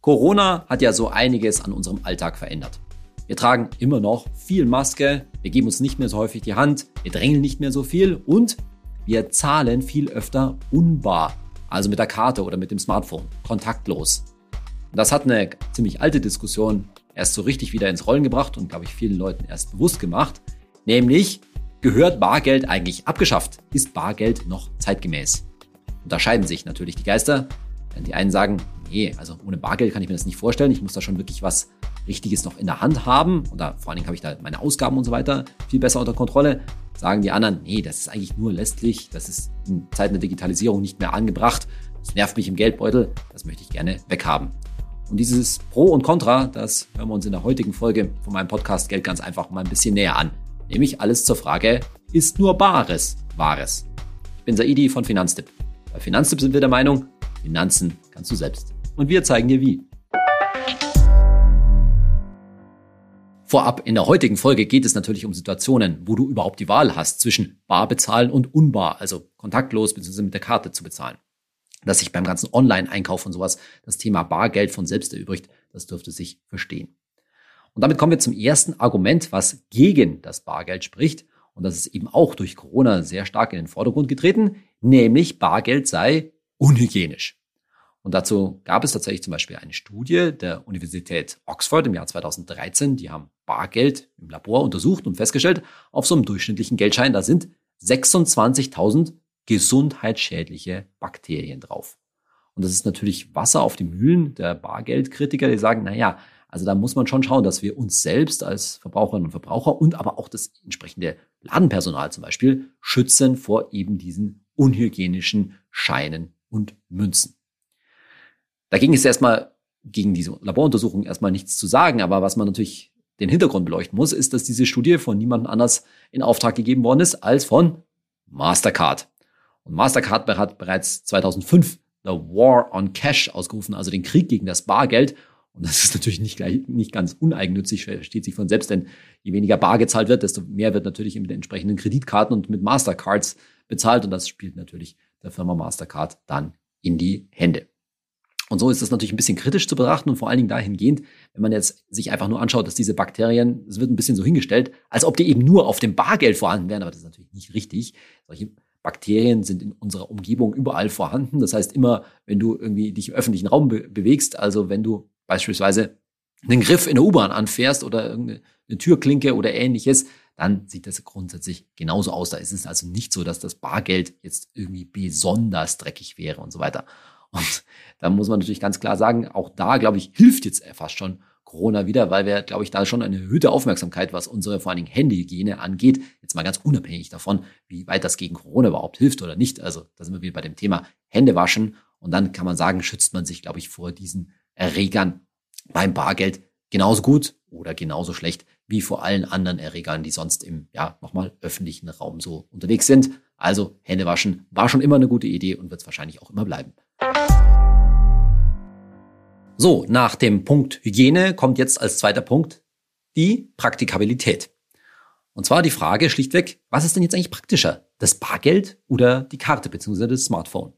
Corona hat ja so einiges an unserem Alltag verändert. Wir tragen immer noch viel Maske, wir geben uns nicht mehr so häufig die Hand, wir drängeln nicht mehr so viel und wir zahlen viel öfter unbar, also mit der Karte oder mit dem Smartphone, kontaktlos. Und das hat eine ziemlich alte Diskussion erst so richtig wieder ins Rollen gebracht und, glaube ich, vielen Leuten erst bewusst gemacht, nämlich gehört Bargeld eigentlich abgeschafft? Ist Bargeld noch zeitgemäß? Und da scheiden sich natürlich die Geister. Die einen sagen, nee, also ohne Bargeld kann ich mir das nicht vorstellen. Ich muss da schon wirklich was Richtiges noch in der Hand haben. Oder vor allen Dingen habe ich da meine Ausgaben und so weiter viel besser unter Kontrolle. Sagen die anderen, nee, das ist eigentlich nur lästlich. Das ist in Zeiten der Digitalisierung nicht mehr angebracht. Das nervt mich im Geldbeutel. Das möchte ich gerne weghaben. Und dieses Pro und Contra, das hören wir uns in der heutigen Folge von meinem Podcast Geld ganz einfach mal ein bisschen näher an. Nämlich alles zur Frage, ist nur Bares Wahres? Ich bin Saidi von Finanztipp. Bei Finanztipp sind wir der Meinung, Finanzen kannst du selbst. Und wir zeigen dir wie. Vorab in der heutigen Folge geht es natürlich um Situationen, wo du überhaupt die Wahl hast zwischen bar bezahlen und unbar, also kontaktlos bzw. mit der Karte zu bezahlen. Dass sich beim ganzen Online-Einkauf und sowas das Thema Bargeld von selbst erübrigt, das dürfte sich verstehen. Und damit kommen wir zum ersten Argument, was gegen das Bargeld spricht. Und das ist eben auch durch Corona sehr stark in den Vordergrund getreten, nämlich Bargeld sei unhygienisch. Und dazu gab es tatsächlich zum Beispiel eine Studie der Universität Oxford im Jahr 2013. Die haben Bargeld im Labor untersucht und festgestellt, auf so einem durchschnittlichen Geldschein, da sind 26.000 gesundheitsschädliche Bakterien drauf. Und das ist natürlich Wasser auf die Mühlen der Bargeldkritiker, die sagen, na ja, also da muss man schon schauen, dass wir uns selbst als Verbraucherinnen und Verbraucher und aber auch das entsprechende Ladenpersonal zum Beispiel schützen vor eben diesen unhygienischen Scheinen und Münzen. Dagegen ist erstmal gegen diese Laboruntersuchung erstmal nichts zu sagen, aber was man natürlich den Hintergrund beleuchten muss, ist, dass diese Studie von niemand anders in Auftrag gegeben worden ist als von Mastercard. Und Mastercard hat bereits 2005 The War on Cash ausgerufen, also den Krieg gegen das Bargeld. Und das ist natürlich nicht, gleich, nicht ganz uneigennützig, versteht sich von selbst, denn je weniger bar gezahlt wird, desto mehr wird natürlich mit entsprechenden Kreditkarten und mit Mastercards bezahlt. Und das spielt natürlich der Firma Mastercard dann in die Hände. Und so ist das natürlich ein bisschen kritisch zu betrachten und vor allen Dingen dahingehend, wenn man jetzt sich einfach nur anschaut, dass diese Bakterien, es wird ein bisschen so hingestellt, als ob die eben nur auf dem Bargeld vorhanden wären, aber das ist natürlich nicht richtig. Solche Bakterien sind in unserer Umgebung überall vorhanden. Das heißt, immer, wenn du irgendwie dich im öffentlichen Raum be bewegst, also wenn du beispielsweise einen Griff in der U-Bahn anfährst oder irgendeine Türklinke oder ähnliches, dann sieht das grundsätzlich genauso aus. Da ist es also nicht so, dass das Bargeld jetzt irgendwie besonders dreckig wäre und so weiter. Und da muss man natürlich ganz klar sagen, auch da, glaube ich, hilft jetzt fast schon Corona wieder, weil wir, glaube ich, da schon eine erhöhte Aufmerksamkeit, was unsere vor allen Dingen Handyhygiene angeht, jetzt mal ganz unabhängig davon, wie weit das gegen Corona überhaupt hilft oder nicht. Also da sind wir wieder bei dem Thema Hände waschen. Und dann kann man sagen, schützt man sich, glaube ich, vor diesen Erregern beim Bargeld genauso gut oder genauso schlecht wie vor allen anderen Erregern, die sonst im, ja, nochmal öffentlichen Raum so unterwegs sind. Also Hände waschen war schon immer eine gute Idee und wird es wahrscheinlich auch immer bleiben. So, nach dem Punkt Hygiene kommt jetzt als zweiter Punkt die Praktikabilität. Und zwar die Frage schlichtweg, was ist denn jetzt eigentlich praktischer? Das Bargeld oder die Karte bzw. das Smartphone?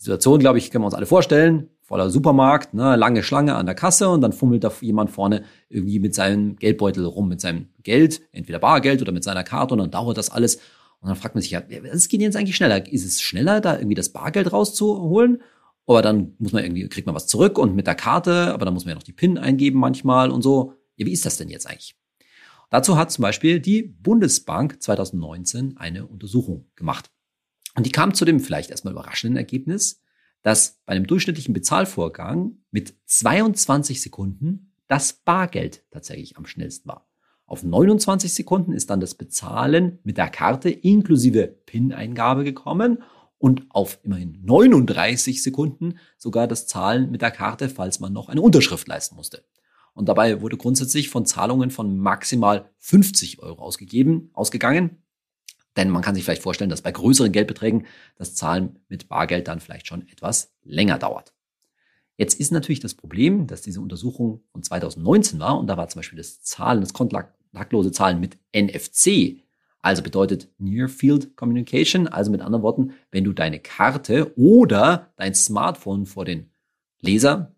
Die Situation, glaube ich, können wir uns alle vorstellen. Voller Supermarkt, ne, lange Schlange an der Kasse und dann fummelt da jemand vorne irgendwie mit seinem Geldbeutel rum, mit seinem Geld, entweder Bargeld oder mit seiner Karte und dann dauert das alles. Und dann fragt man sich ja, was geht jetzt eigentlich schneller? Ist es schneller, da irgendwie das Bargeld rauszuholen? Aber dann muss man irgendwie, kriegt man was zurück und mit der Karte, aber dann muss man ja noch die PIN eingeben manchmal und so. Ja, wie ist das denn jetzt eigentlich? Dazu hat zum Beispiel die Bundesbank 2019 eine Untersuchung gemacht. Und die kam zu dem vielleicht erstmal überraschenden Ergebnis, dass bei einem durchschnittlichen Bezahlvorgang mit 22 Sekunden das Bargeld tatsächlich am schnellsten war. Auf 29 Sekunden ist dann das Bezahlen mit der Karte inklusive PIN-Eingabe gekommen und auf immerhin 39 Sekunden sogar das Zahlen mit der Karte, falls man noch eine Unterschrift leisten musste. Und dabei wurde grundsätzlich von Zahlungen von maximal 50 Euro ausgegeben, ausgegangen. Denn man kann sich vielleicht vorstellen, dass bei größeren Geldbeträgen das Zahlen mit Bargeld dann vielleicht schon etwas länger dauert. Jetzt ist natürlich das Problem, dass diese Untersuchung von 2019 war und da war zum Beispiel das Zahlen, das kontaktlose Zahlen mit NFC, also bedeutet Near Field Communication, also mit anderen Worten, wenn du deine Karte oder dein Smartphone vor den Laser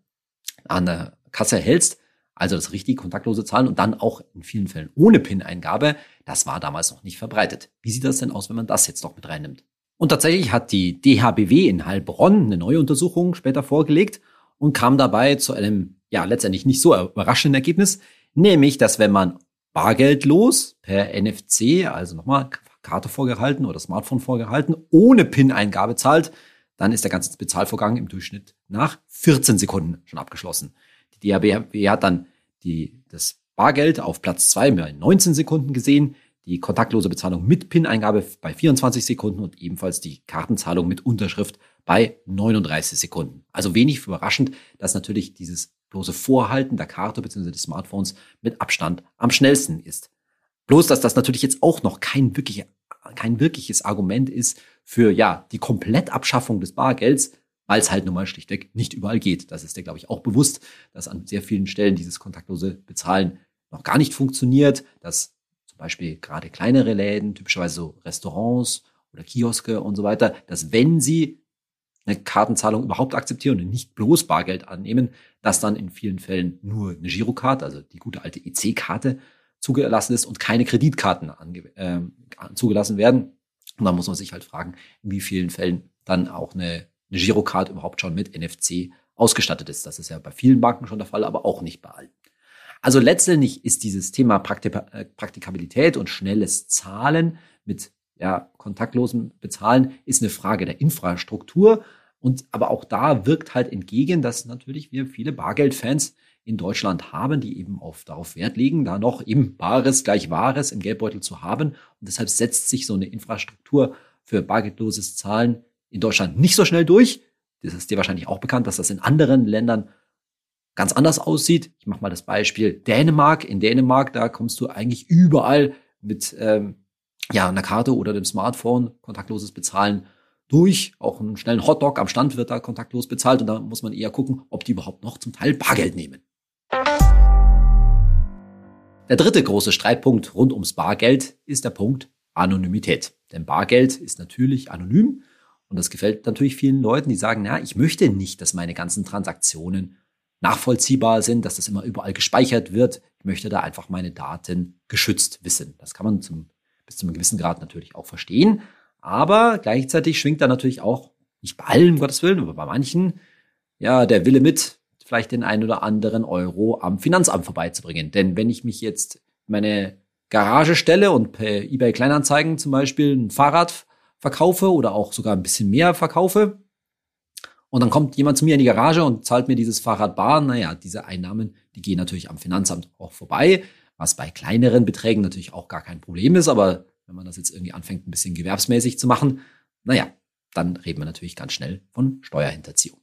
an der Kasse hältst, also das richtig kontaktlose Zahlen und dann auch in vielen Fällen ohne PIN-Eingabe, das war damals noch nicht verbreitet. Wie sieht das denn aus, wenn man das jetzt noch mit reinnimmt? Und tatsächlich hat die DHBW in Heilbronn eine neue Untersuchung später vorgelegt und kam dabei zu einem, ja, letztendlich nicht so überraschenden Ergebnis, nämlich, dass wenn man bargeldlos per NFC, also nochmal Karte vorgehalten oder Smartphone vorgehalten, ohne PIN-Eingabe zahlt, dann ist der ganze Bezahlvorgang im Durchschnitt nach 14 Sekunden schon abgeschlossen. Die DHB hat dann die, das Bargeld auf Platz zwei bei 19 Sekunden gesehen, die kontaktlose Bezahlung mit PIN-Eingabe bei 24 Sekunden und ebenfalls die Kartenzahlung mit Unterschrift bei 39 Sekunden. Also wenig überraschend, dass natürlich dieses bloße Vorhalten der Karte bzw. des Smartphones mit Abstand am schnellsten ist. Bloß, dass das natürlich jetzt auch noch kein, wirklich, kein wirkliches Argument ist für ja die Komplettabschaffung des Bargelds, weil es halt nun mal schlichtweg nicht überall geht. Das ist dir, glaube ich, auch bewusst, dass an sehr vielen Stellen dieses kontaktlose Bezahlen noch gar nicht funktioniert, dass zum Beispiel gerade kleinere Läden, typischerweise so Restaurants oder Kioske und so weiter, dass wenn sie eine Kartenzahlung überhaupt akzeptieren und nicht bloß Bargeld annehmen, dass dann in vielen Fällen nur eine Girokarte, also die gute alte EC-Karte, zugelassen ist und keine Kreditkarten äh, zugelassen werden. Und dann muss man sich halt fragen, in wie vielen Fällen dann auch eine, eine Girocard überhaupt schon mit NFC ausgestattet ist. Das ist ja bei vielen Banken schon der Fall, aber auch nicht bei allen. Also letztendlich ist dieses Thema äh, Praktikabilität und schnelles Zahlen mit ja, kontaktlosem Bezahlen ist eine Frage der Infrastruktur. Und aber auch da wirkt halt entgegen, dass natürlich wir viele Bargeldfans in Deutschland haben, die eben auf, darauf Wert legen, da noch eben Bares gleich Wahres im Geldbeutel zu haben. Und deshalb setzt sich so eine Infrastruktur für bargeldloses Zahlen in Deutschland nicht so schnell durch. Das ist dir wahrscheinlich auch bekannt, dass das in anderen Ländern ganz anders aussieht. Ich mache mal das Beispiel Dänemark. In Dänemark, da kommst du eigentlich überall mit ähm, ja, einer Karte oder dem Smartphone kontaktloses Bezahlen durch. Auch einen schnellen Hotdog am Stand wird da kontaktlos bezahlt und da muss man eher gucken, ob die überhaupt noch zum Teil Bargeld nehmen. Der dritte große Streitpunkt rund ums Bargeld ist der Punkt Anonymität. Denn Bargeld ist natürlich anonym und das gefällt natürlich vielen Leuten, die sagen, na, ich möchte nicht, dass meine ganzen Transaktionen nachvollziehbar sind, dass das immer überall gespeichert wird. Ich möchte da einfach meine Daten geschützt wissen. Das kann man zum, bis zu einem gewissen Grad natürlich auch verstehen. Aber gleichzeitig schwingt da natürlich auch, nicht bei allen, um Gottes Willen, aber bei manchen, ja, der Wille mit, vielleicht den einen oder anderen Euro am Finanzamt vorbeizubringen. Denn wenn ich mich jetzt meine Garage stelle und per eBay Kleinanzeigen zum Beispiel ein Fahrrad verkaufe oder auch sogar ein bisschen mehr verkaufe, und dann kommt jemand zu mir in die Garage und zahlt mir dieses Fahrrad bar, naja, diese Einnahmen, die gehen natürlich am Finanzamt auch vorbei, was bei kleineren Beträgen natürlich auch gar kein Problem ist, aber wenn man das jetzt irgendwie anfängt, ein bisschen gewerbsmäßig zu machen, naja, dann reden wir natürlich ganz schnell von Steuerhinterziehung.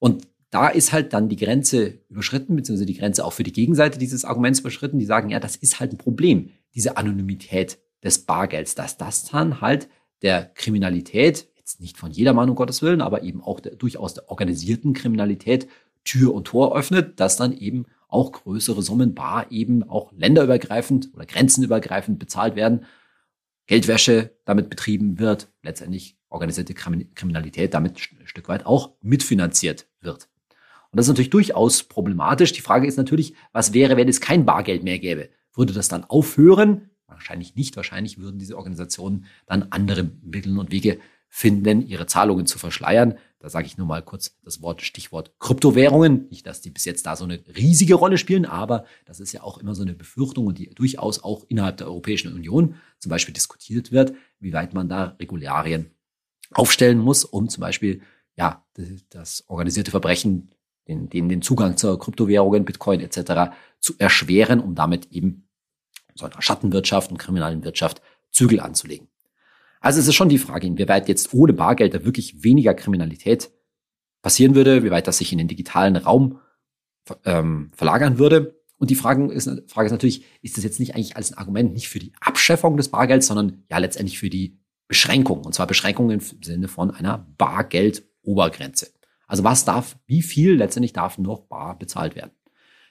Und da ist halt dann die Grenze überschritten, beziehungsweise die Grenze auch für die Gegenseite dieses Arguments überschritten, die sagen, ja, das ist halt ein Problem, diese Anonymität des Bargelds, dass das dann halt der Kriminalität, jetzt nicht von jedermann um Gottes Willen, aber eben auch der, durchaus der organisierten Kriminalität Tür und Tor öffnet, dass dann eben auch größere Summen bar eben auch länderübergreifend oder grenzenübergreifend bezahlt werden, Geldwäsche damit betrieben wird, letztendlich organisierte Kriminalität damit ein Stück weit auch mitfinanziert wird. Und das ist natürlich durchaus problematisch. Die Frage ist natürlich, was wäre, wenn es kein Bargeld mehr gäbe? Würde das dann aufhören? Wahrscheinlich nicht. Wahrscheinlich würden diese Organisationen dann andere Mittel und Wege finden, ihre Zahlungen zu verschleiern. Da sage ich nur mal kurz das Wort, Stichwort Kryptowährungen. Nicht, dass die bis jetzt da so eine riesige Rolle spielen, aber das ist ja auch immer so eine Befürchtung und die durchaus auch innerhalb der Europäischen Union zum Beispiel diskutiert wird, wie weit man da Regularien aufstellen muss, um zum Beispiel ja das organisierte Verbrechen, den, den, den Zugang zur Kryptowährungen, Bitcoin etc. zu erschweren, um damit eben so einer Schattenwirtschaft und kriminellen Wirtschaft Zügel anzulegen. Also es ist schon die Frage, inwieweit jetzt ohne Bargeld da wirklich weniger Kriminalität passieren würde, wie weit das sich in den digitalen Raum ähm, verlagern würde. Und die Frage ist, Frage ist natürlich, ist das jetzt nicht eigentlich als ein Argument nicht für die Abschaffung des Bargelds, sondern ja letztendlich für die Beschränkung. Und zwar Beschränkung im Sinne von einer Bargeldobergrenze. Also was darf, wie viel letztendlich darf noch bar bezahlt werden?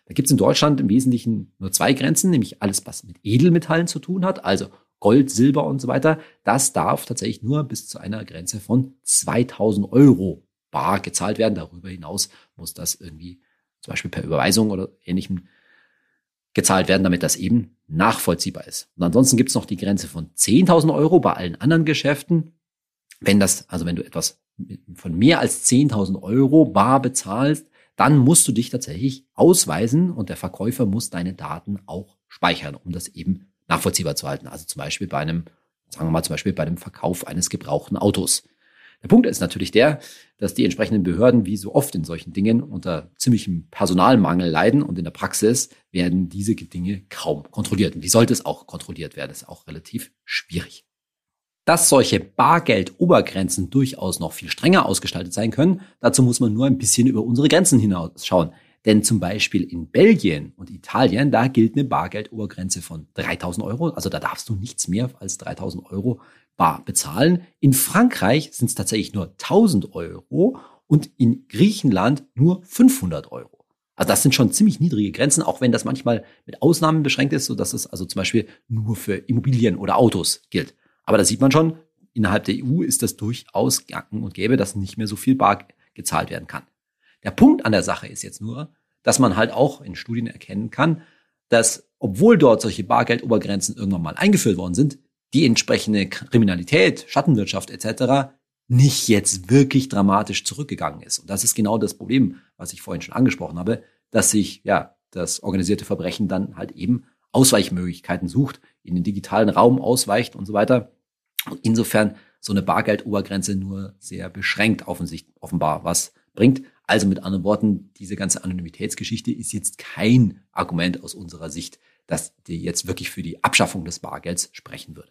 Da gibt es in Deutschland im Wesentlichen nur zwei Grenzen, nämlich alles, was mit Edelmetallen zu tun hat, also Gold, Silber und so weiter, das darf tatsächlich nur bis zu einer Grenze von 2000 Euro bar gezahlt werden. Darüber hinaus muss das irgendwie zum Beispiel per Überweisung oder ähnlichem gezahlt werden, damit das eben nachvollziehbar ist. Und ansonsten gibt es noch die Grenze von 10.000 Euro bei allen anderen Geschäften. Wenn das, also wenn du etwas von mehr als 10.000 Euro bar bezahlst, dann musst du dich tatsächlich ausweisen und der Verkäufer muss deine Daten auch speichern, um das eben nachvollziehbar zu halten. Also zum Beispiel bei einem, sagen wir mal zum Beispiel bei dem Verkauf eines gebrauchten Autos. Der Punkt ist natürlich der, dass die entsprechenden Behörden wie so oft in solchen Dingen unter ziemlichem Personalmangel leiden und in der Praxis werden diese Dinge kaum kontrolliert. Und wie sollte es auch kontrolliert werden? Das ist auch relativ schwierig. Dass solche Bargeldobergrenzen durchaus noch viel strenger ausgestaltet sein können, dazu muss man nur ein bisschen über unsere Grenzen hinausschauen. Denn zum Beispiel in Belgien und Italien, da gilt eine Bargeldobergrenze von 3000 Euro. Also da darfst du nichts mehr als 3000 Euro bar bezahlen. In Frankreich sind es tatsächlich nur 1000 Euro und in Griechenland nur 500 Euro. Also das sind schon ziemlich niedrige Grenzen, auch wenn das manchmal mit Ausnahmen beschränkt ist, so dass es also zum Beispiel nur für Immobilien oder Autos gilt. Aber da sieht man schon, innerhalb der EU ist das durchaus gang und gäbe, dass nicht mehr so viel bar gezahlt werden kann. Der Punkt an der Sache ist jetzt nur, dass man halt auch in Studien erkennen kann, dass obwohl dort solche Bargeldobergrenzen irgendwann mal eingeführt worden sind, die entsprechende Kriminalität, Schattenwirtschaft etc. nicht jetzt wirklich dramatisch zurückgegangen ist. Und das ist genau das Problem, was ich vorhin schon angesprochen habe, dass sich ja das organisierte Verbrechen dann halt eben Ausweichmöglichkeiten sucht, in den digitalen Raum ausweicht und so weiter. Und insofern so eine Bargeldobergrenze nur sehr beschränkt offenbar was bringt. Also mit anderen Worten, diese ganze Anonymitätsgeschichte ist jetzt kein Argument aus unserer Sicht, das dir jetzt wirklich für die Abschaffung des Bargelds sprechen würde.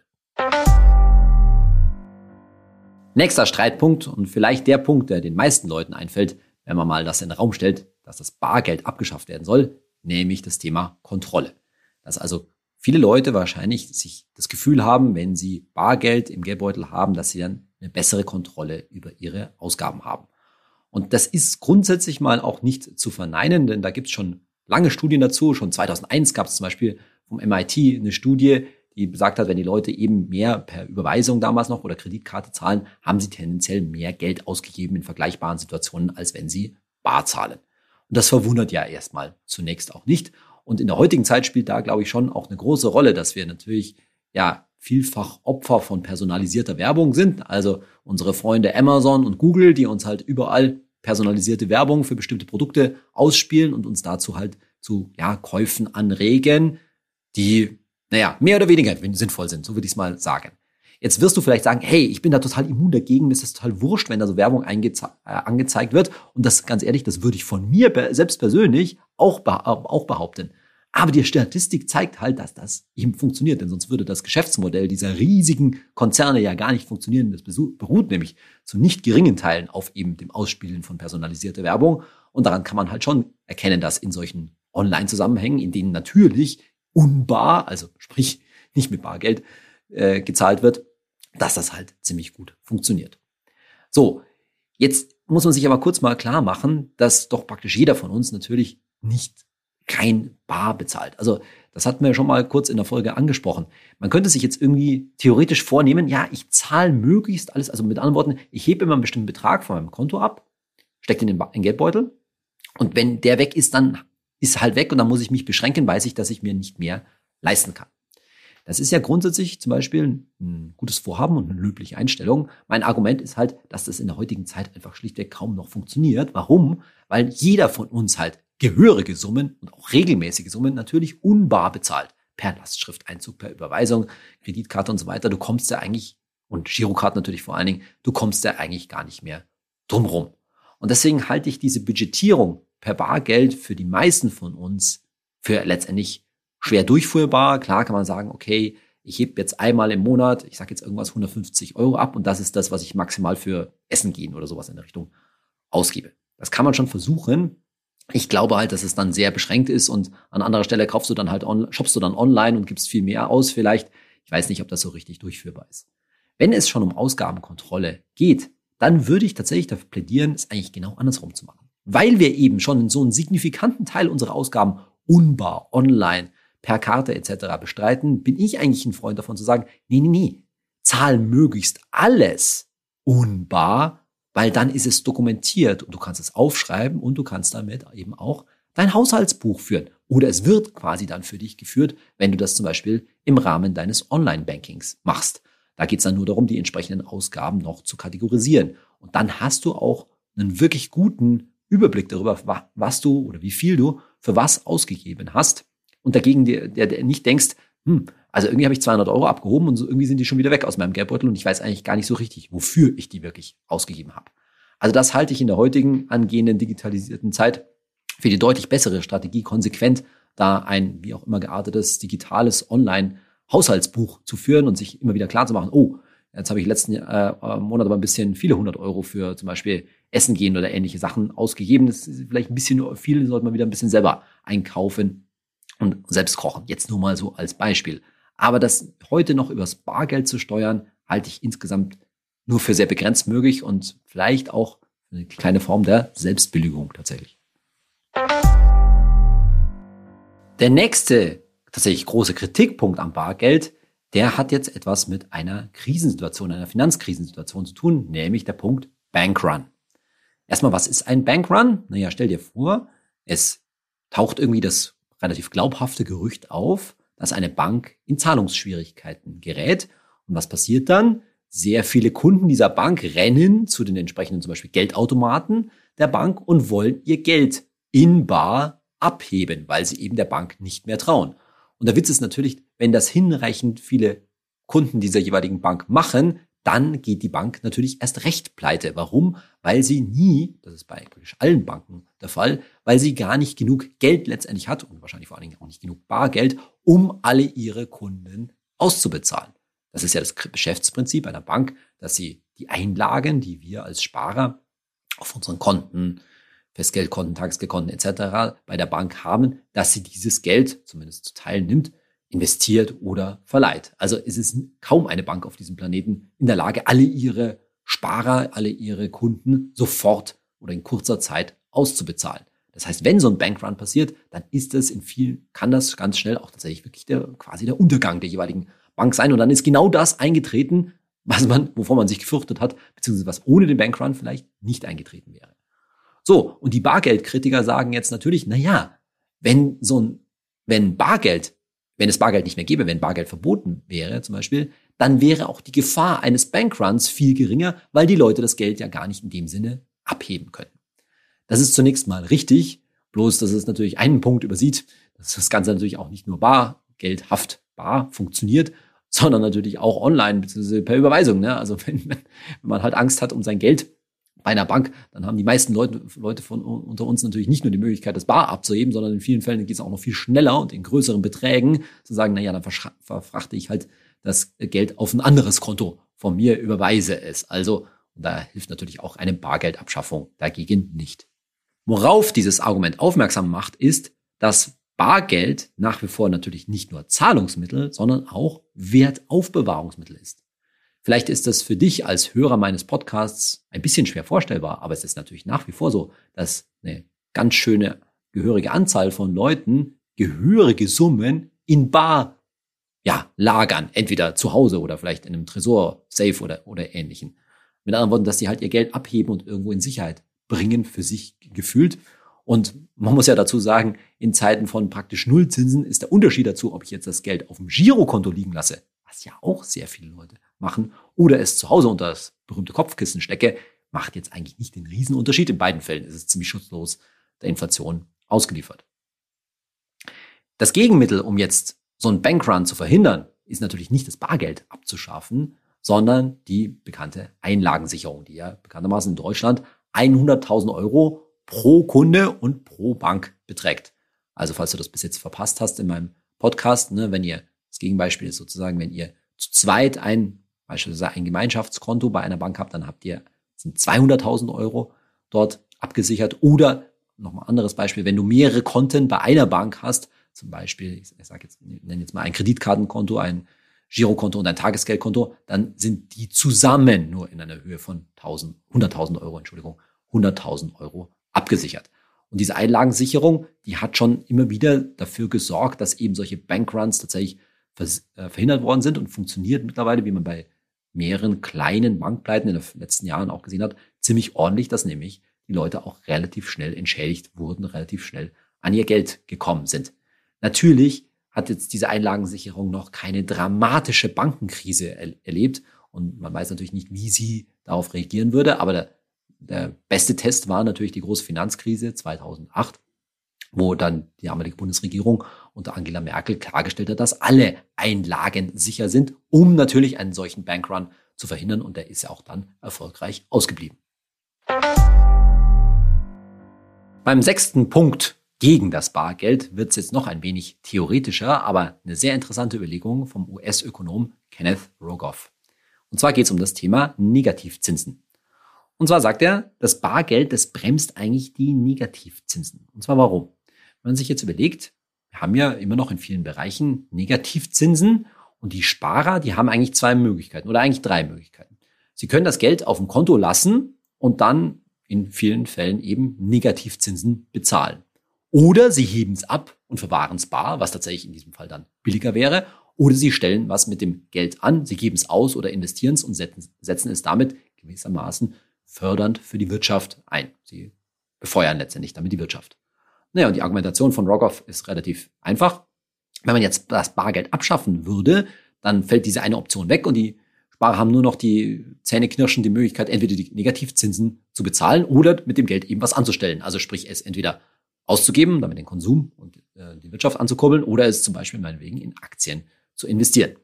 Nächster Streitpunkt und vielleicht der Punkt, der den meisten Leuten einfällt, wenn man mal das in den Raum stellt, dass das Bargeld abgeschafft werden soll, nämlich das Thema Kontrolle. Dass also viele Leute wahrscheinlich sich das Gefühl haben, wenn sie Bargeld im Geldbeutel haben, dass sie dann eine bessere Kontrolle über ihre Ausgaben haben. Und das ist grundsätzlich mal auch nicht zu verneinen, denn da gibt es schon lange Studien dazu. Schon 2001 gab es zum Beispiel vom MIT eine Studie, die besagt hat, wenn die Leute eben mehr per Überweisung damals noch oder Kreditkarte zahlen, haben sie tendenziell mehr Geld ausgegeben in vergleichbaren Situationen, als wenn sie bar zahlen. Und das verwundert ja erstmal zunächst auch nicht. Und in der heutigen Zeit spielt da, glaube ich, schon auch eine große Rolle, dass wir natürlich ja vielfach Opfer von personalisierter Werbung sind. Also unsere Freunde Amazon und Google, die uns halt überall personalisierte Werbung für bestimmte Produkte ausspielen und uns dazu halt zu ja, Käufen anregen, die naja, mehr oder weniger sinnvoll sind, so würde ich es mal sagen. Jetzt wirst du vielleicht sagen, hey, ich bin da total immun dagegen, mir ist das total wurscht, wenn da so Werbung äh, angezeigt wird. Und das, ganz ehrlich, das würde ich von mir selbst persönlich auch, beh auch behaupten. Aber die Statistik zeigt halt, dass das eben funktioniert, denn sonst würde das Geschäftsmodell dieser riesigen Konzerne ja gar nicht funktionieren. Das beruht nämlich zu nicht geringen Teilen auf eben dem Ausspielen von personalisierter Werbung. Und daran kann man halt schon erkennen, dass in solchen Online-Zusammenhängen, in denen natürlich unbar, also sprich nicht mit Bargeld äh, gezahlt wird, dass das halt ziemlich gut funktioniert. So, jetzt muss man sich aber kurz mal klar machen, dass doch praktisch jeder von uns natürlich nicht kein Bar bezahlt. Also das hatten wir schon mal kurz in der Folge angesprochen. Man könnte sich jetzt irgendwie theoretisch vornehmen, ja, ich zahle möglichst alles, also mit anderen Worten, ich hebe immer einen bestimmten Betrag von meinem Konto ab, stecke den, in den Geldbeutel und wenn der weg ist, dann ist halt weg und dann muss ich mich beschränken, weiß ich, dass ich mir nicht mehr leisten kann. Das ist ja grundsätzlich zum Beispiel ein gutes Vorhaben und eine löbliche Einstellung. Mein Argument ist halt, dass das in der heutigen Zeit einfach schlichtweg kaum noch funktioniert. Warum? Weil jeder von uns halt gehörige Summen und auch regelmäßige Summen natürlich unbar bezahlt. Per Lastschrifteinzug, per Überweisung, Kreditkarte und so weiter. Du kommst ja eigentlich, und Girocard natürlich vor allen Dingen, du kommst ja eigentlich gar nicht mehr drumrum. Und deswegen halte ich diese Budgetierung per Bargeld für die meisten von uns für letztendlich schwer durchführbar. Klar kann man sagen, okay, ich hebe jetzt einmal im Monat, ich sage jetzt irgendwas 150 Euro ab und das ist das, was ich maximal für Essen gehen oder sowas in der Richtung ausgebe. Das kann man schon versuchen. Ich glaube halt, dass es dann sehr beschränkt ist und an anderer Stelle kaufst du dann halt on, shoppst du dann online und gibst viel mehr aus vielleicht. Ich weiß nicht, ob das so richtig durchführbar ist. Wenn es schon um Ausgabenkontrolle geht, dann würde ich tatsächlich dafür plädieren, es eigentlich genau andersrum zu machen weil wir eben schon so einen signifikanten Teil unserer Ausgaben unbar, online, per Karte etc. bestreiten, bin ich eigentlich ein Freund davon zu sagen, nee, nee, nee, zahl möglichst alles unbar, weil dann ist es dokumentiert und du kannst es aufschreiben und du kannst damit eben auch dein Haushaltsbuch führen. Oder es wird quasi dann für dich geführt, wenn du das zum Beispiel im Rahmen deines Online-Bankings machst. Da geht es dann nur darum, die entsprechenden Ausgaben noch zu kategorisieren. Und dann hast du auch einen wirklich guten Überblick darüber, was du oder wie viel du für was ausgegeben hast. Und dagegen, der, der nicht denkst, hm, also irgendwie habe ich 200 Euro abgehoben und so irgendwie sind die schon wieder weg aus meinem Geldbeutel und ich weiß eigentlich gar nicht so richtig, wofür ich die wirklich ausgegeben habe. Also das halte ich in der heutigen angehenden digitalisierten Zeit für die deutlich bessere Strategie, konsequent da ein wie auch immer geartetes digitales Online-Haushaltsbuch zu führen und sich immer wieder klar zu machen, oh, jetzt habe ich letzten äh, Monat aber ein bisschen viele hundert Euro für zum Beispiel Essen gehen oder ähnliche Sachen ausgegeben. Das ist vielleicht ein bisschen viel, sollte man wieder ein bisschen selber einkaufen und selbst kochen. Jetzt nur mal so als Beispiel. Aber das heute noch übers Bargeld zu steuern, halte ich insgesamt nur für sehr begrenzt möglich und vielleicht auch eine kleine Form der Selbstbelügung tatsächlich. Der nächste tatsächlich große Kritikpunkt am Bargeld, der hat jetzt etwas mit einer Krisensituation, einer Finanzkrisensituation zu tun, nämlich der Punkt Bankrun. Erstmal, was ist ein Bankrun? Naja, stell dir vor, es taucht irgendwie das relativ glaubhafte Gerücht auf, dass eine Bank in Zahlungsschwierigkeiten gerät. Und was passiert dann? Sehr viele Kunden dieser Bank rennen zu den entsprechenden zum Beispiel Geldautomaten der Bank und wollen ihr Geld in Bar abheben, weil sie eben der Bank nicht mehr trauen. Und der Witz ist natürlich, wenn das hinreichend viele Kunden dieser jeweiligen Bank machen, dann geht die Bank natürlich erst recht pleite. Warum? Weil sie nie, das ist bei praktisch allen Banken der Fall, weil sie gar nicht genug Geld letztendlich hat und wahrscheinlich vor allen Dingen auch nicht genug Bargeld, um alle ihre Kunden auszubezahlen. Das ist ja das Geschäftsprinzip einer Bank, dass sie die Einlagen, die wir als Sparer auf unseren Konten Festgeldkonten, Tagesgeldkonten etc. bei der Bank haben, dass sie dieses Geld zumindest zu Teilen nimmt, investiert oder verleiht. Also es ist kaum eine Bank auf diesem Planeten in der Lage, alle ihre Sparer, alle ihre Kunden sofort oder in kurzer Zeit auszubezahlen. Das heißt, wenn so ein Bankrun passiert, dann ist es in vielen, kann das ganz schnell auch tatsächlich wirklich der, quasi der Untergang der jeweiligen Bank sein. Und dann ist genau das eingetreten, was man, wovor man sich gefürchtet hat, beziehungsweise was ohne den Bankrun vielleicht nicht eingetreten wäre. So, und die Bargeldkritiker sagen jetzt natürlich, na ja, wenn so ein, wenn Bargeld, wenn es Bargeld nicht mehr gäbe, wenn Bargeld verboten wäre zum Beispiel, dann wäre auch die Gefahr eines Bankruns viel geringer, weil die Leute das Geld ja gar nicht in dem Sinne abheben können. Das ist zunächst mal richtig, bloß dass es natürlich einen Punkt übersieht, dass das Ganze natürlich auch nicht nur bargeldhaft bar funktioniert, sondern natürlich auch online bzw. per Überweisung. Ne? Also wenn, wenn man halt Angst hat um sein Geld, bei einer Bank, dann haben die meisten Leute, Leute von unter uns natürlich nicht nur die Möglichkeit, das Bar abzuheben, sondern in vielen Fällen geht es auch noch viel schneller und in größeren Beträgen zu sagen, na ja, dann verfrachte ich halt das Geld auf ein anderes Konto von mir, überweise es. Also, da hilft natürlich auch eine Bargeldabschaffung dagegen nicht. Worauf dieses Argument aufmerksam macht, ist, dass Bargeld nach wie vor natürlich nicht nur Zahlungsmittel, sondern auch Wertaufbewahrungsmittel ist. Vielleicht ist das für dich als Hörer meines Podcasts ein bisschen schwer vorstellbar, aber es ist natürlich nach wie vor so, dass eine ganz schöne gehörige Anzahl von Leuten gehörige Summen in Bar ja, lagern, entweder zu Hause oder vielleicht in einem Tresor, Safe oder, oder ähnlichen. Mit anderen Worten, dass die halt ihr Geld abheben und irgendwo in Sicherheit bringen, für sich gefühlt. Und man muss ja dazu sagen, in Zeiten von praktisch Nullzinsen ist der Unterschied dazu, ob ich jetzt das Geld auf dem Girokonto liegen lasse, was ja auch sehr viele Leute machen oder es zu Hause unter das berühmte Kopfkissen stecke, macht jetzt eigentlich nicht den Riesenunterschied. In beiden Fällen ist es ziemlich schutzlos der Inflation ausgeliefert. Das Gegenmittel, um jetzt so einen Bankrun zu verhindern, ist natürlich nicht das Bargeld abzuschaffen, sondern die bekannte Einlagensicherung, die ja bekanntermaßen in Deutschland 100.000 Euro pro Kunde und pro Bank beträgt. Also falls du das bis jetzt verpasst hast in meinem Podcast, ne, wenn ihr, das Gegenbeispiel ist sozusagen, wenn ihr zu zweit ein beispielsweise ein Gemeinschaftskonto bei einer Bank habt, dann habt ihr sind 200.000 Euro dort abgesichert. Oder nochmal anderes Beispiel, wenn du mehrere Konten bei einer Bank hast, zum Beispiel, ich sage jetzt, nenne jetzt mal ein Kreditkartenkonto, ein Girokonto und ein Tagesgeldkonto, dann sind die zusammen nur in einer Höhe von 1000, 100.000 Euro, Entschuldigung, 100.000 Euro abgesichert. Und diese Einlagensicherung, die hat schon immer wieder dafür gesorgt, dass eben solche Bankruns tatsächlich äh, verhindert worden sind und funktioniert mittlerweile, wie man bei mehreren kleinen Bankpleiten in den letzten Jahren auch gesehen hat, ziemlich ordentlich, dass nämlich die Leute auch relativ schnell entschädigt wurden, relativ schnell an ihr Geld gekommen sind. Natürlich hat jetzt diese Einlagensicherung noch keine dramatische Bankenkrise er erlebt und man weiß natürlich nicht, wie sie darauf reagieren würde, aber der, der beste Test war natürlich die große Finanzkrise 2008 wo dann die damalige Bundesregierung unter Angela Merkel klargestellt hat, dass alle Einlagen sicher sind, um natürlich einen solchen Bankrun zu verhindern. Und der ist ja auch dann erfolgreich ausgeblieben. Beim sechsten Punkt gegen das Bargeld wird es jetzt noch ein wenig theoretischer, aber eine sehr interessante Überlegung vom US-Ökonom Kenneth Rogoff. Und zwar geht es um das Thema Negativzinsen. Und zwar sagt er, das Bargeld, das bremst eigentlich die Negativzinsen. Und zwar warum? Wenn man sich jetzt überlegt, wir haben ja immer noch in vielen Bereichen Negativzinsen und die Sparer, die haben eigentlich zwei Möglichkeiten oder eigentlich drei Möglichkeiten. Sie können das Geld auf dem Konto lassen und dann in vielen Fällen eben Negativzinsen bezahlen. Oder sie heben es ab und verwahren es bar, was tatsächlich in diesem Fall dann billiger wäre. Oder sie stellen was mit dem Geld an, sie geben es aus oder investieren es und setzen, setzen es damit gewissermaßen fördernd für die Wirtschaft ein. Sie befeuern letztendlich damit die Wirtschaft. Naja, und die Argumentation von Rogoff ist relativ einfach. Wenn man jetzt das Bargeld abschaffen würde, dann fällt diese eine Option weg und die Sparer haben nur noch die Zähneknirschen die Möglichkeit, entweder die Negativzinsen zu bezahlen oder mit dem Geld eben was anzustellen. Also sprich, es entweder auszugeben, damit den Konsum und äh, die Wirtschaft anzukurbeln, oder es zum Beispiel meinetwegen in Aktien zu investieren.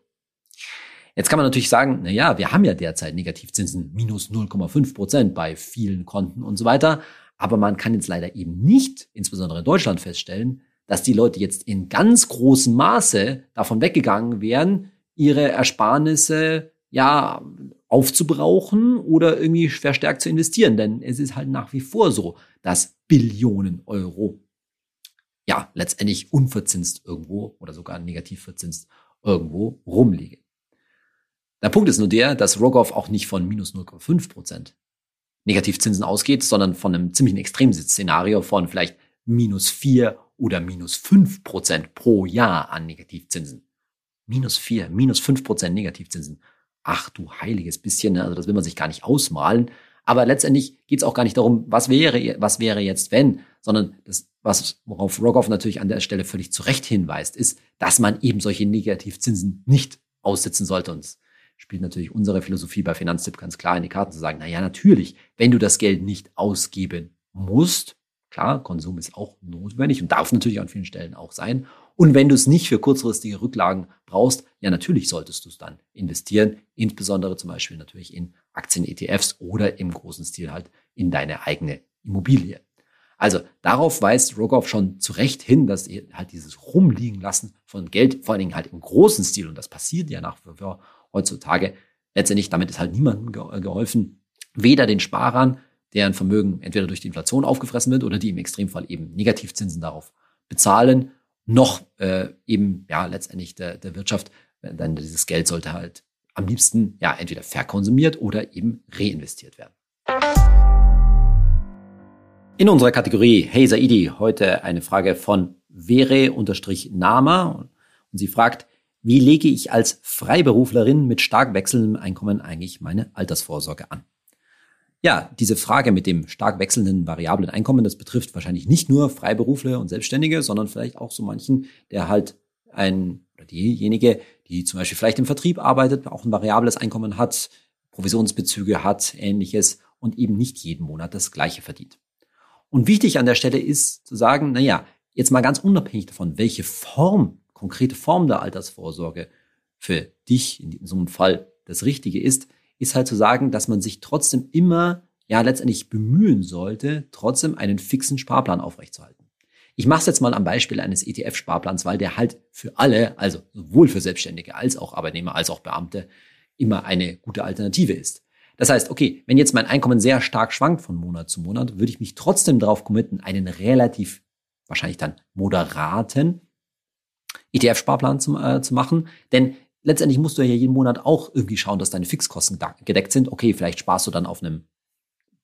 Jetzt kann man natürlich sagen, na ja, wir haben ja derzeit Negativzinsen minus 0,5 Prozent bei vielen Konten und so weiter. Aber man kann jetzt leider eben nicht, insbesondere in Deutschland, feststellen, dass die Leute jetzt in ganz großem Maße davon weggegangen wären, ihre Ersparnisse ja aufzubrauchen oder irgendwie verstärkt zu investieren. Denn es ist halt nach wie vor so, dass Billionen Euro ja letztendlich unverzinst irgendwo oder sogar negativ verzinst irgendwo rumliegen. Der Punkt ist nur der, dass Rogoff auch nicht von minus 0,5 Prozent Negativzinsen ausgeht, sondern von einem ziemlichen Extremszenario von vielleicht minus vier oder minus fünf Prozent pro Jahr an Negativzinsen. Minus vier, minus fünf Prozent Negativzinsen. Ach du heiliges bisschen, ne? also das will man sich gar nicht ausmalen. Aber letztendlich geht es auch gar nicht darum, was wäre, was wäre jetzt, wenn, sondern das, was, worauf Rogoff natürlich an der Stelle völlig zu Recht hinweist, ist, dass man eben solche Negativzinsen nicht aussitzen sollte. Und spielt natürlich unsere Philosophie bei Finanztipp ganz klar in die Karten zu sagen, na ja, natürlich, wenn du das Geld nicht ausgeben musst, klar, Konsum ist auch notwendig und darf natürlich an vielen Stellen auch sein. Und wenn du es nicht für kurzfristige Rücklagen brauchst, ja, natürlich solltest du es dann investieren, insbesondere zum Beispiel natürlich in Aktien-ETFs oder im großen Stil halt in deine eigene Immobilie. Also darauf weist Rogoff schon zu Recht hin, dass halt dieses Rumliegen lassen von Geld, vor allen Dingen halt im großen Stil, und das passiert ja nach wie vor heutzutage. Letztendlich damit ist halt niemandem geholfen, weder den Sparern, deren Vermögen entweder durch die Inflation aufgefressen wird oder die im Extremfall eben Negativzinsen darauf bezahlen, noch äh, eben ja letztendlich der, der Wirtschaft, denn dieses Geld sollte halt am liebsten ja entweder verkonsumiert oder eben reinvestiert werden. In unserer Kategorie Hey Saidi heute eine Frage von Vere-Nama und sie fragt, wie lege ich als Freiberuflerin mit stark wechselndem Einkommen eigentlich meine Altersvorsorge an? Ja, diese Frage mit dem stark wechselnden variablen Einkommen, das betrifft wahrscheinlich nicht nur Freiberufler und Selbstständige, sondern vielleicht auch so manchen, der halt ein oder diejenige, die zum Beispiel vielleicht im Vertrieb arbeitet, auch ein variables Einkommen hat, Provisionsbezüge hat, ähnliches und eben nicht jeden Monat das Gleiche verdient. Und wichtig an der Stelle ist zu sagen, na ja, jetzt mal ganz unabhängig davon, welche Form konkrete Form der Altersvorsorge für dich in so einem Fall das Richtige ist, ist halt zu sagen, dass man sich trotzdem immer, ja, letztendlich bemühen sollte, trotzdem einen fixen Sparplan aufrechtzuerhalten. Ich mache es jetzt mal am Beispiel eines ETF-Sparplans, weil der halt für alle, also sowohl für Selbstständige als auch Arbeitnehmer als auch Beamte, immer eine gute Alternative ist. Das heißt, okay, wenn jetzt mein Einkommen sehr stark schwankt von Monat zu Monat, würde ich mich trotzdem darauf committen, einen relativ wahrscheinlich dann moderaten ETF-Sparplan zu, äh, zu machen. Denn letztendlich musst du ja jeden Monat auch irgendwie schauen, dass deine Fixkosten gedeckt sind. Okay, vielleicht sparst du dann auf einem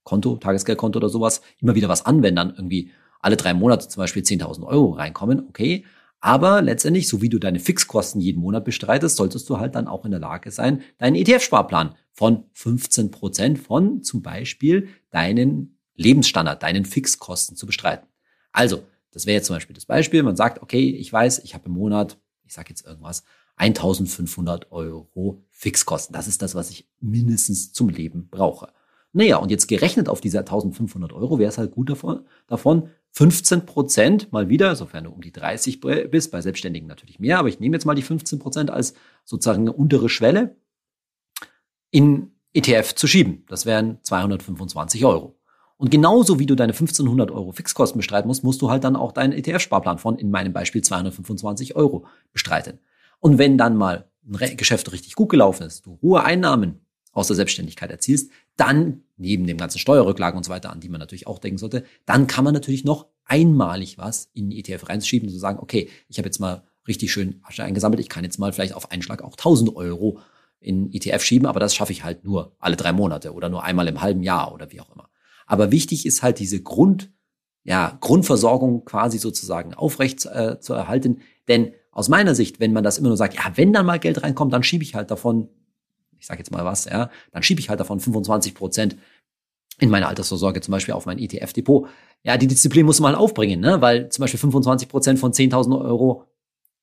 Konto, Tagesgeldkonto oder sowas, immer wieder was an, wenn dann irgendwie alle drei Monate zum Beispiel 10.000 Euro reinkommen. Okay, aber letztendlich, so wie du deine Fixkosten jeden Monat bestreitest, solltest du halt dann auch in der Lage sein, deinen ETF-Sparplan von 15 Prozent von zum Beispiel deinen Lebensstandard, deinen Fixkosten zu bestreiten. Also, Das wäre jetzt zum Beispiel das Beispiel. Man sagt, okay, ich weiß, ich habe im Monat, ich sage jetzt irgendwas, 1500 Euro Fixkosten. Das ist das, was ich mindestens zum Leben brauche. Naja, und jetzt gerechnet auf diese 1500 Euro wäre es halt gut davon, davon 15 Prozent mal wieder, sofern du um die 30 bist, bei Selbstständigen natürlich mehr, aber ich nehme jetzt mal die 15 Prozent als sozusagen eine untere Schwelle, in ETF zu schieben. Das wären 225 Euro. Und genauso wie du deine 1500 Euro Fixkosten bestreiten musst, musst du halt dann auch deinen ETF-Sparplan von, in meinem Beispiel, 225 Euro bestreiten. Und wenn dann mal ein Geschäft richtig gut gelaufen ist, du hohe Einnahmen aus der Selbstständigkeit erzielst, dann neben dem ganzen Steuerrücklagen und so weiter, an die man natürlich auch denken sollte, dann kann man natürlich noch einmalig was in den ETF reinschieben, zu sagen, okay, ich habe jetzt mal richtig schön Asche eingesammelt, ich kann jetzt mal vielleicht auf einen Schlag auch 1000 Euro in ETF schieben, aber das schaffe ich halt nur alle drei Monate oder nur einmal im halben Jahr oder wie auch immer. Aber wichtig ist halt diese Grund, ja, Grundversorgung quasi sozusagen aufrecht äh, zu erhalten, denn aus meiner Sicht, wenn man das immer nur sagt, ja, wenn dann mal Geld reinkommt, dann schiebe ich halt davon ich sage jetzt mal was, ja, dann schiebe ich halt davon 25 Prozent in meine Altersvorsorge zum Beispiel auf mein ETF-Depot. Ja, die Disziplin muss man halt aufbringen, ne? weil zum Beispiel 25 Prozent von 10.000 Euro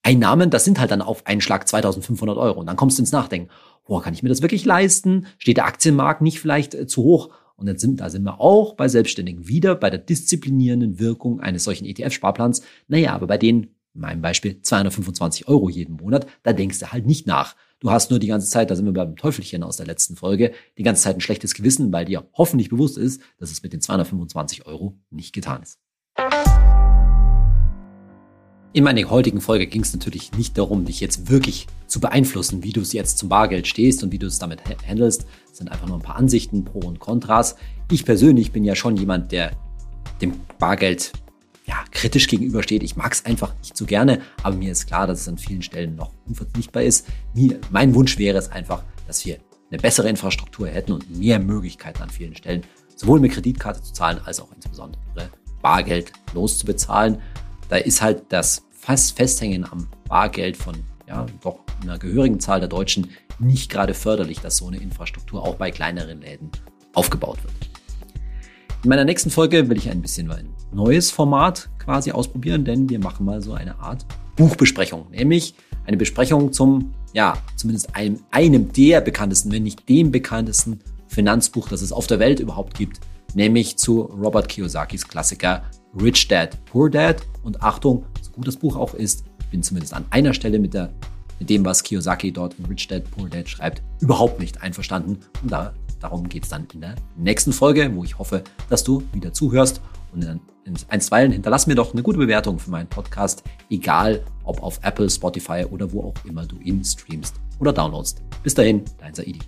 Einnahmen, das sind halt dann auf einen Schlag 2.500 Euro. Und dann kommst du ins Nachdenken, boah, kann ich mir das wirklich leisten? Steht der Aktienmarkt nicht vielleicht äh, zu hoch? Und dann sind, da sind wir auch bei Selbstständigen wieder bei der disziplinierenden Wirkung eines solchen ETF-Sparplans. Naja, aber bei denen, in meinem Beispiel, 225 Euro jeden Monat, da denkst du halt nicht nach. Du hast nur die ganze Zeit, da sind wir beim Teufelchen aus der letzten Folge, die ganze Zeit ein schlechtes Gewissen, weil dir hoffentlich bewusst ist, dass es mit den 225 Euro nicht getan ist. In meiner heutigen Folge ging es natürlich nicht darum, dich jetzt wirklich zu beeinflussen, wie du es jetzt zum Bargeld stehst und wie du es damit handelst. Es sind einfach nur ein paar Ansichten, Pro und Kontras. Ich persönlich bin ja schon jemand, der dem Bargeld ja, kritisch gegenübersteht. Ich mag es einfach nicht so gerne, aber mir ist klar, dass es an vielen Stellen noch unverzichtbar ist. Mir, mein Wunsch wäre es einfach, dass wir eine bessere Infrastruktur hätten und mehr Möglichkeiten an vielen Stellen, sowohl mit Kreditkarte zu zahlen, als auch insbesondere Bargeld loszubezahlen. Da ist halt das fast Festhängen am Bargeld von ja, doch einer gehörigen Zahl der Deutschen nicht gerade förderlich, dass so eine Infrastruktur auch bei kleineren Läden aufgebaut wird. In meiner nächsten Folge will ich ein bisschen ein neues Format quasi ausprobieren, denn wir machen mal so eine Art Buchbesprechung, nämlich eine Besprechung zum, ja, zumindest einem, einem der bekanntesten, wenn nicht dem bekanntesten Finanzbuch, das es auf der Welt überhaupt gibt, nämlich zu Robert Kiyosakis Klassiker Rich Dad, Poor Dad. Und Achtung, so gut das Buch auch ist, ich bin zumindest an einer Stelle mit, der, mit dem, was Kiyosaki dort in Rich Dad, Poor Dad schreibt, überhaupt nicht einverstanden. Und da Darum geht es dann in der nächsten Folge, wo ich hoffe, dass du wieder zuhörst. Und in, in einstweilen hinterlass mir doch eine gute Bewertung für meinen Podcast, egal ob auf Apple, Spotify oder wo auch immer du ihn streamst oder downloadst. Bis dahin, dein Saidi.